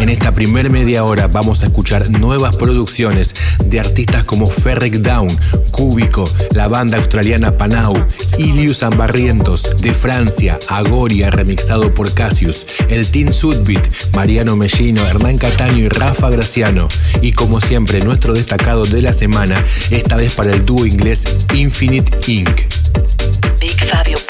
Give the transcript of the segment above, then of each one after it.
En esta primer media hora vamos a escuchar nuevas producciones de artistas como Ferrec Down, Cúbico, la banda australiana Panau, Ilius Ambarrientos, de Francia, Agoria, remixado por Cassius, el Team Sudbit, Mariano Mellino, Hernán Cataño y Rafa Graciano. Y como siempre, nuestro destacado de la semana, esta vez para el dúo inglés Infinite Inc. BigFabio.com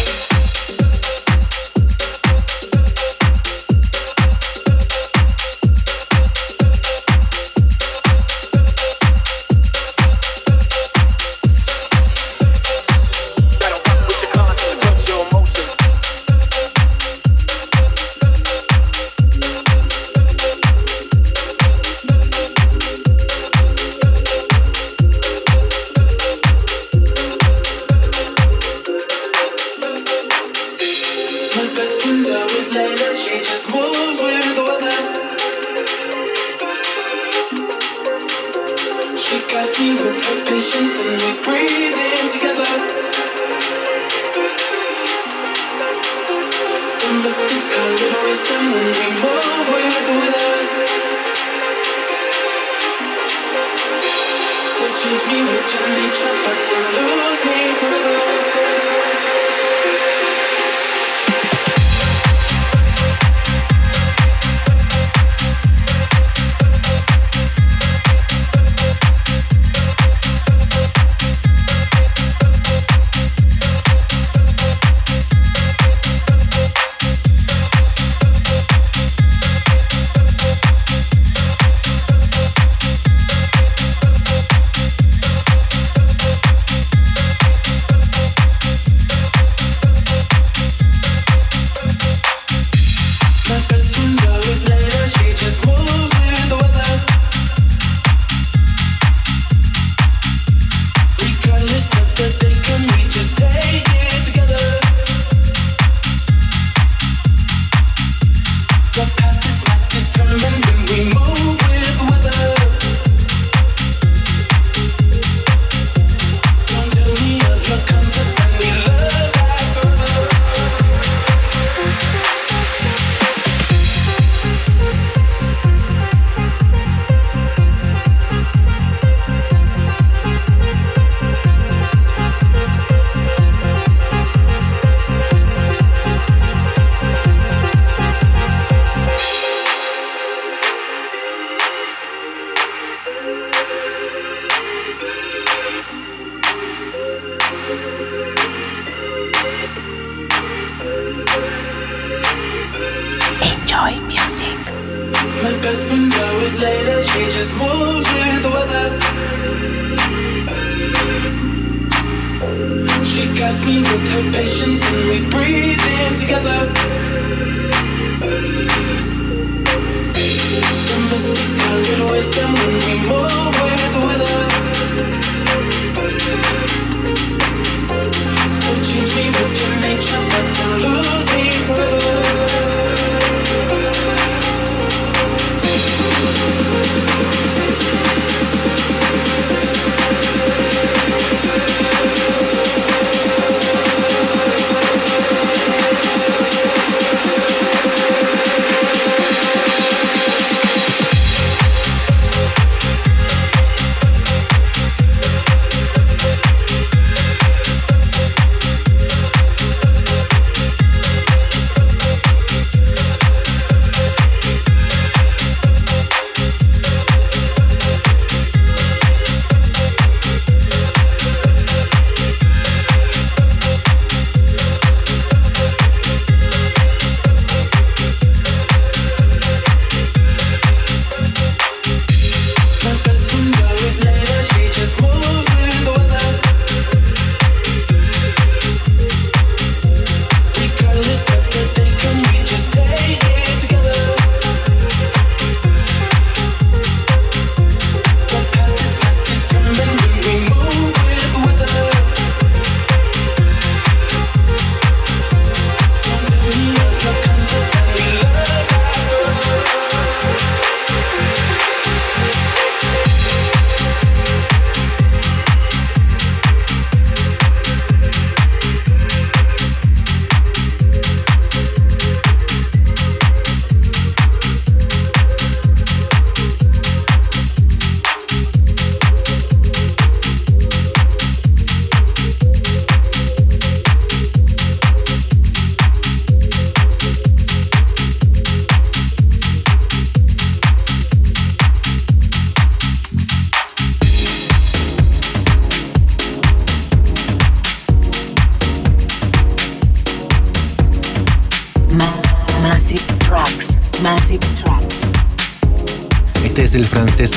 wasting wisdom when we move. away.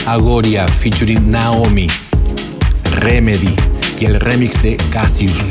Agoria featuring Naomi, Remedy y el remix de Cassius.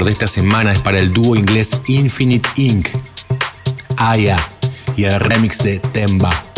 De esta semana es para el dúo inglés Infinite Inc. Aya y el remix de Temba.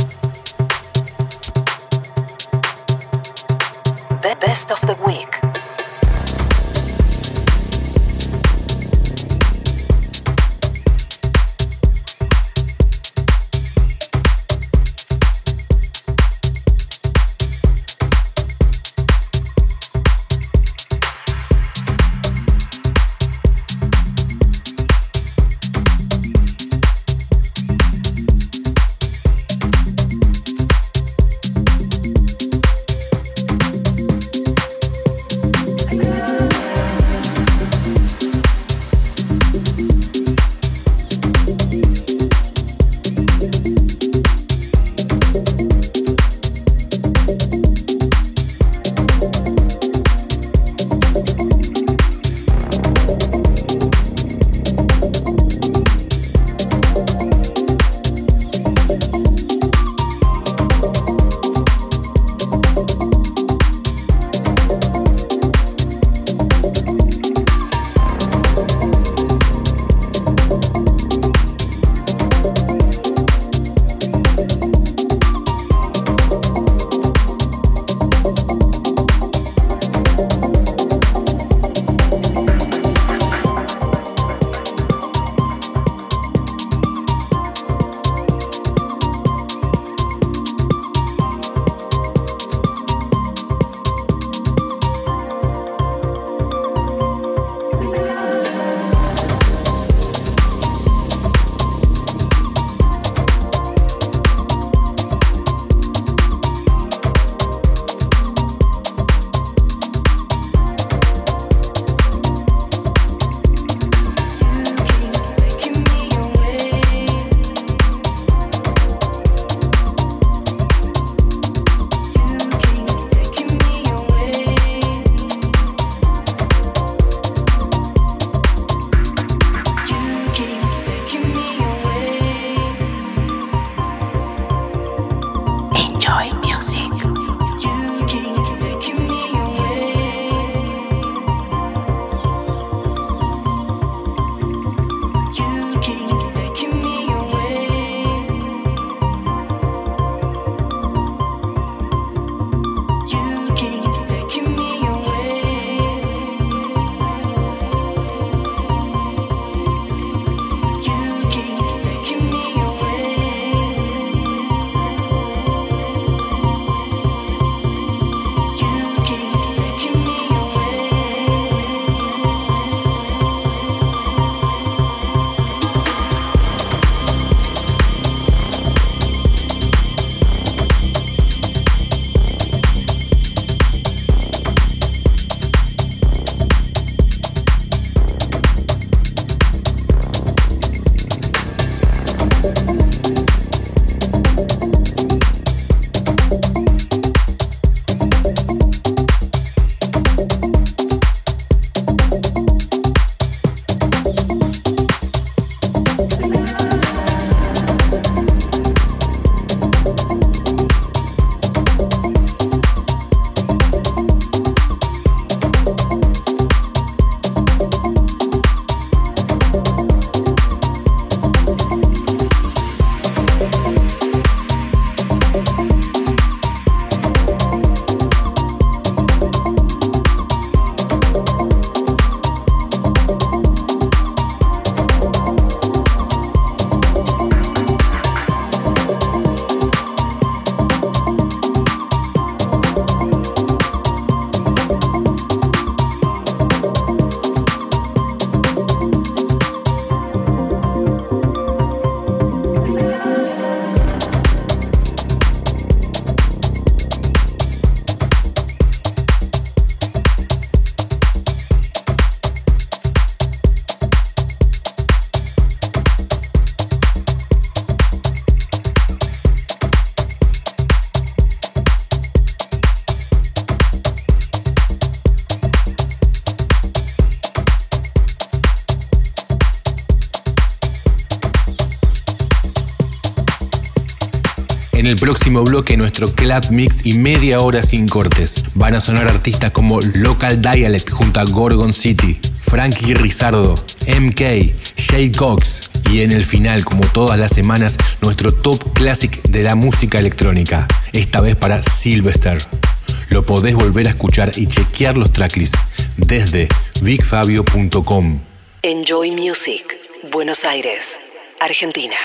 El próximo bloque nuestro club mix y media hora sin cortes. Van a sonar artistas como Local Dialect junto a Gorgon City, Frankie Rizardo, MK, Jay Cox y en el final, como todas las semanas, nuestro top classic de la música electrónica, esta vez para Sylvester. Lo podés volver a escuchar y chequear los tracklists desde bigfabio.com. Enjoy Music, Buenos Aires, Argentina.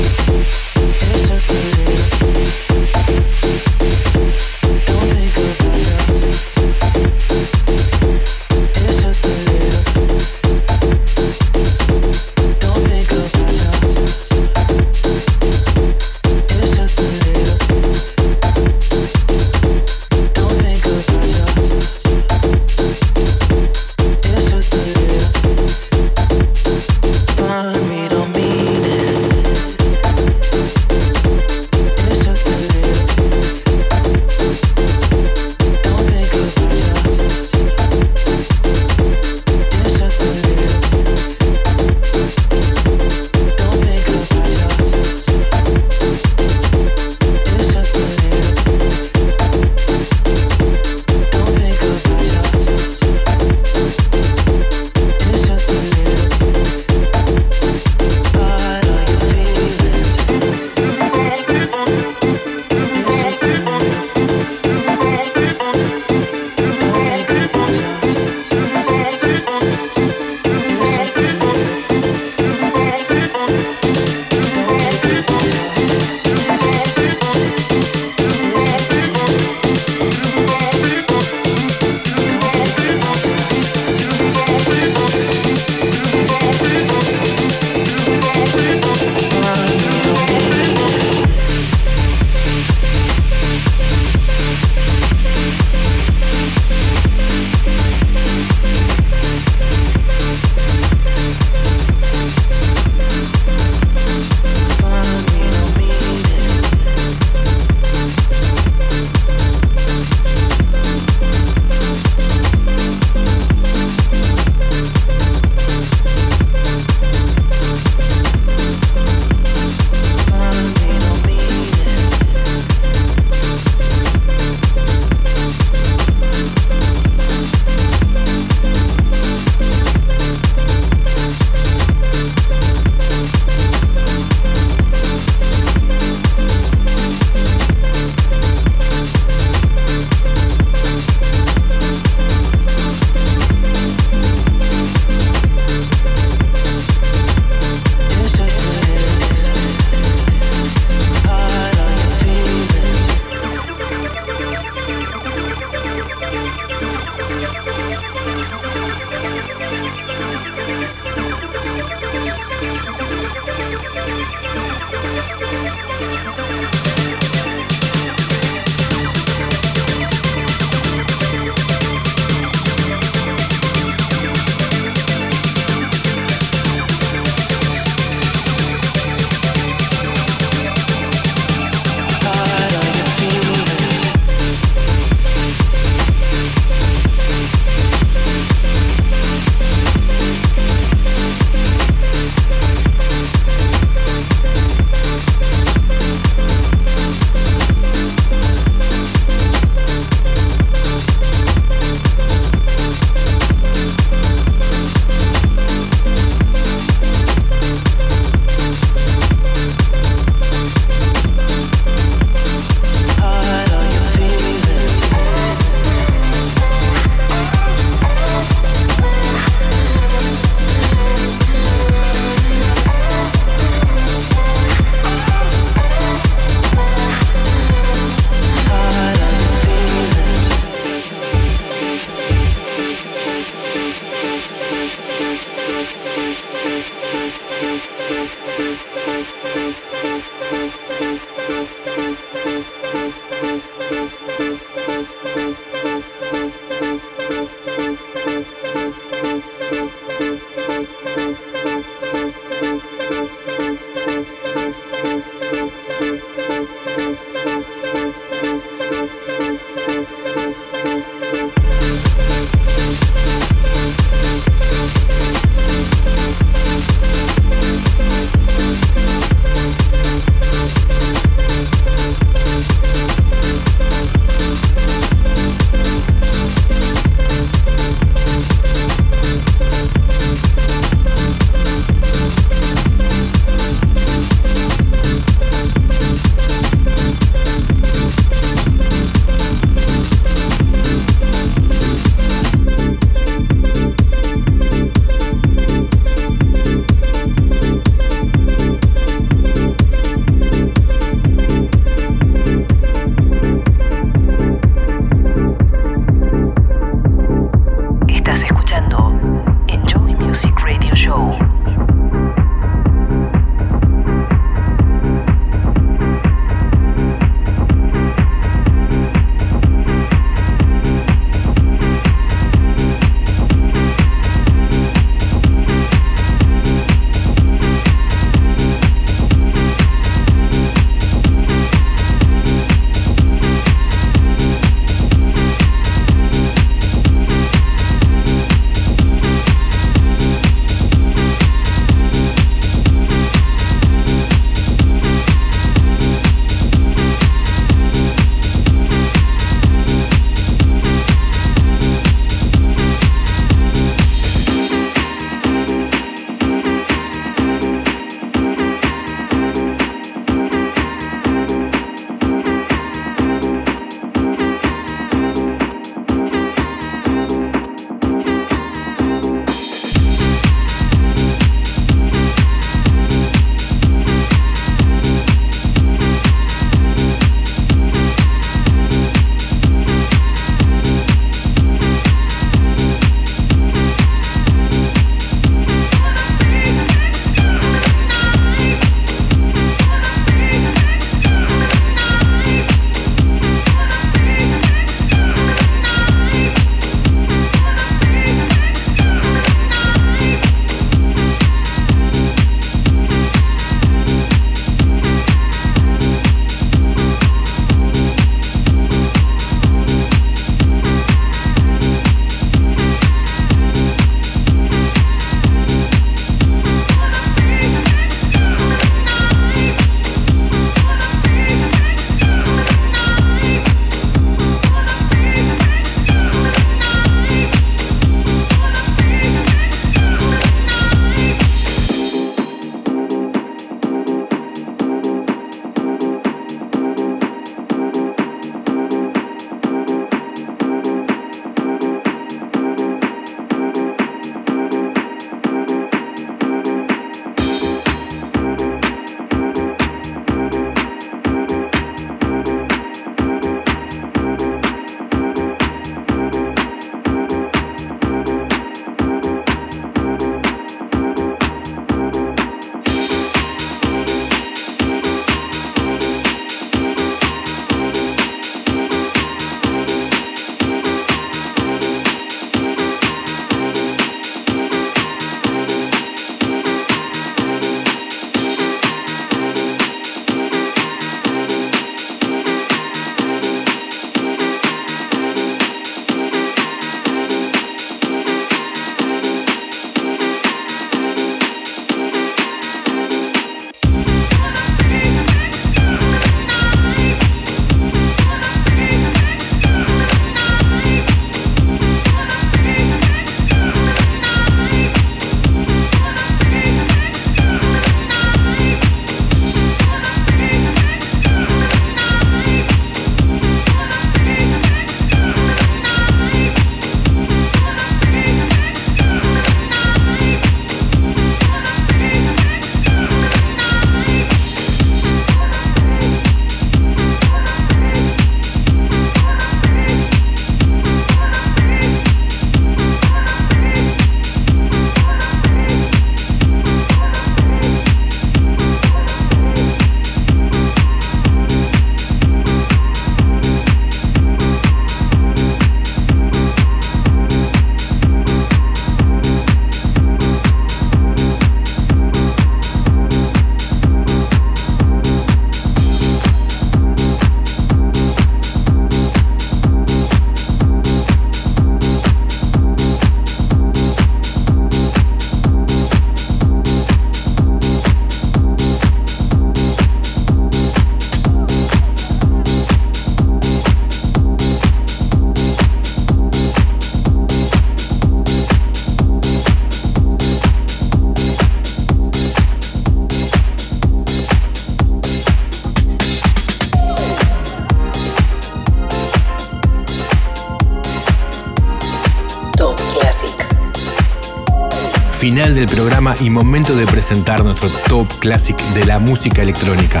Final del programa y momento de presentar nuestro top classic de la música electrónica.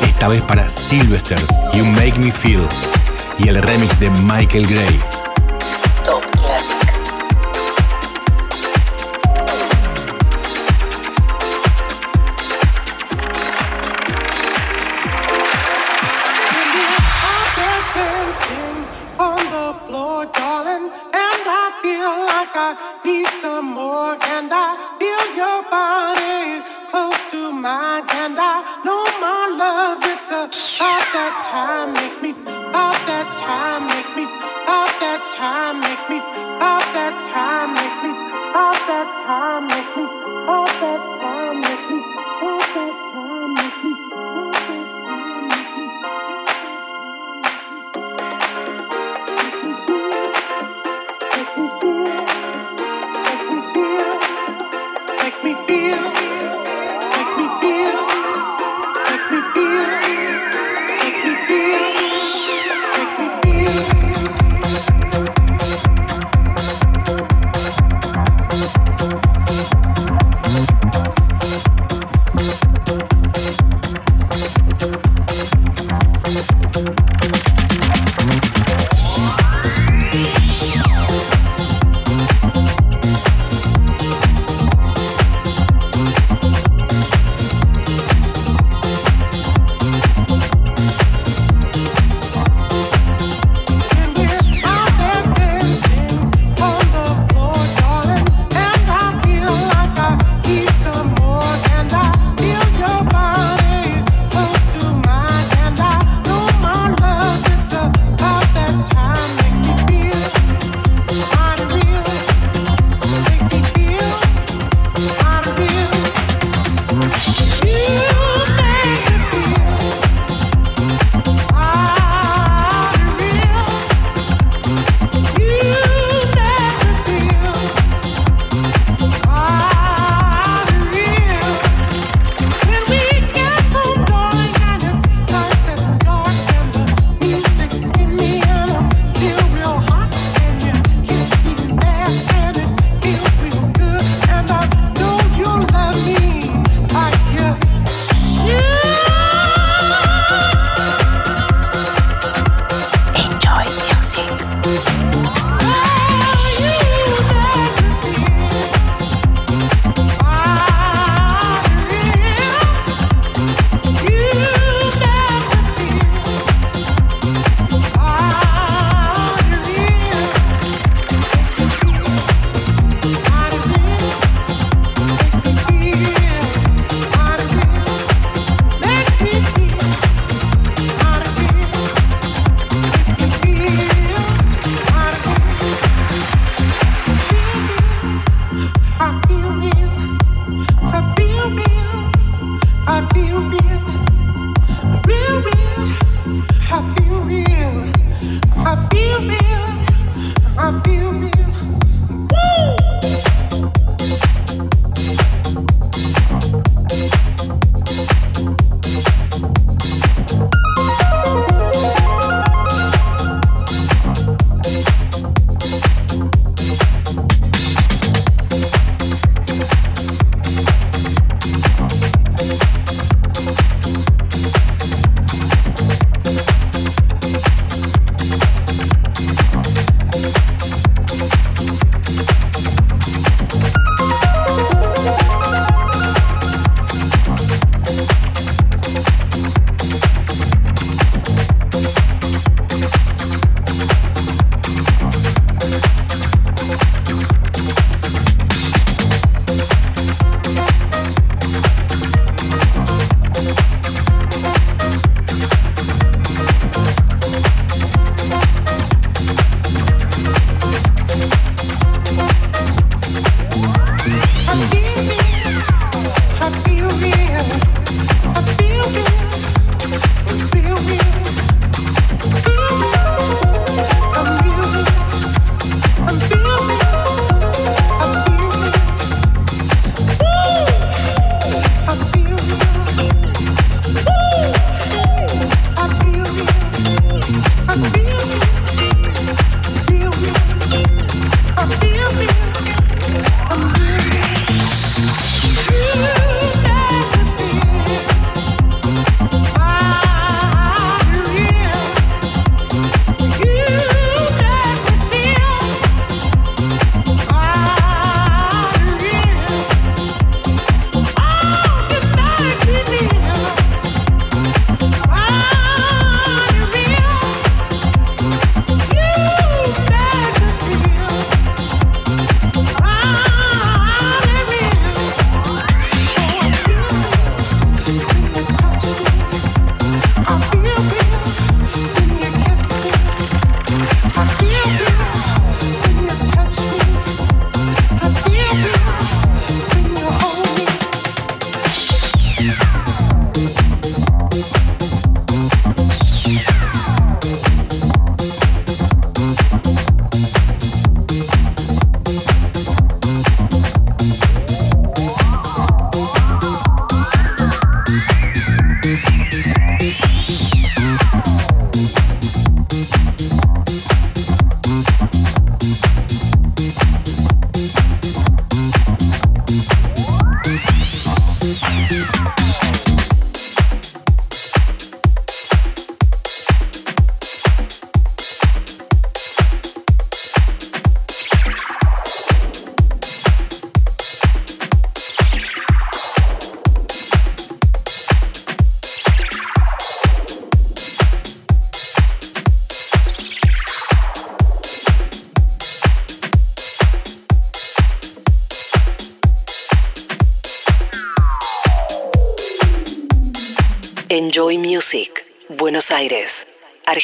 Esta vez para Sylvester, You Make Me Feel, y el remix de Michael Gray.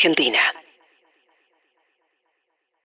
Argentina.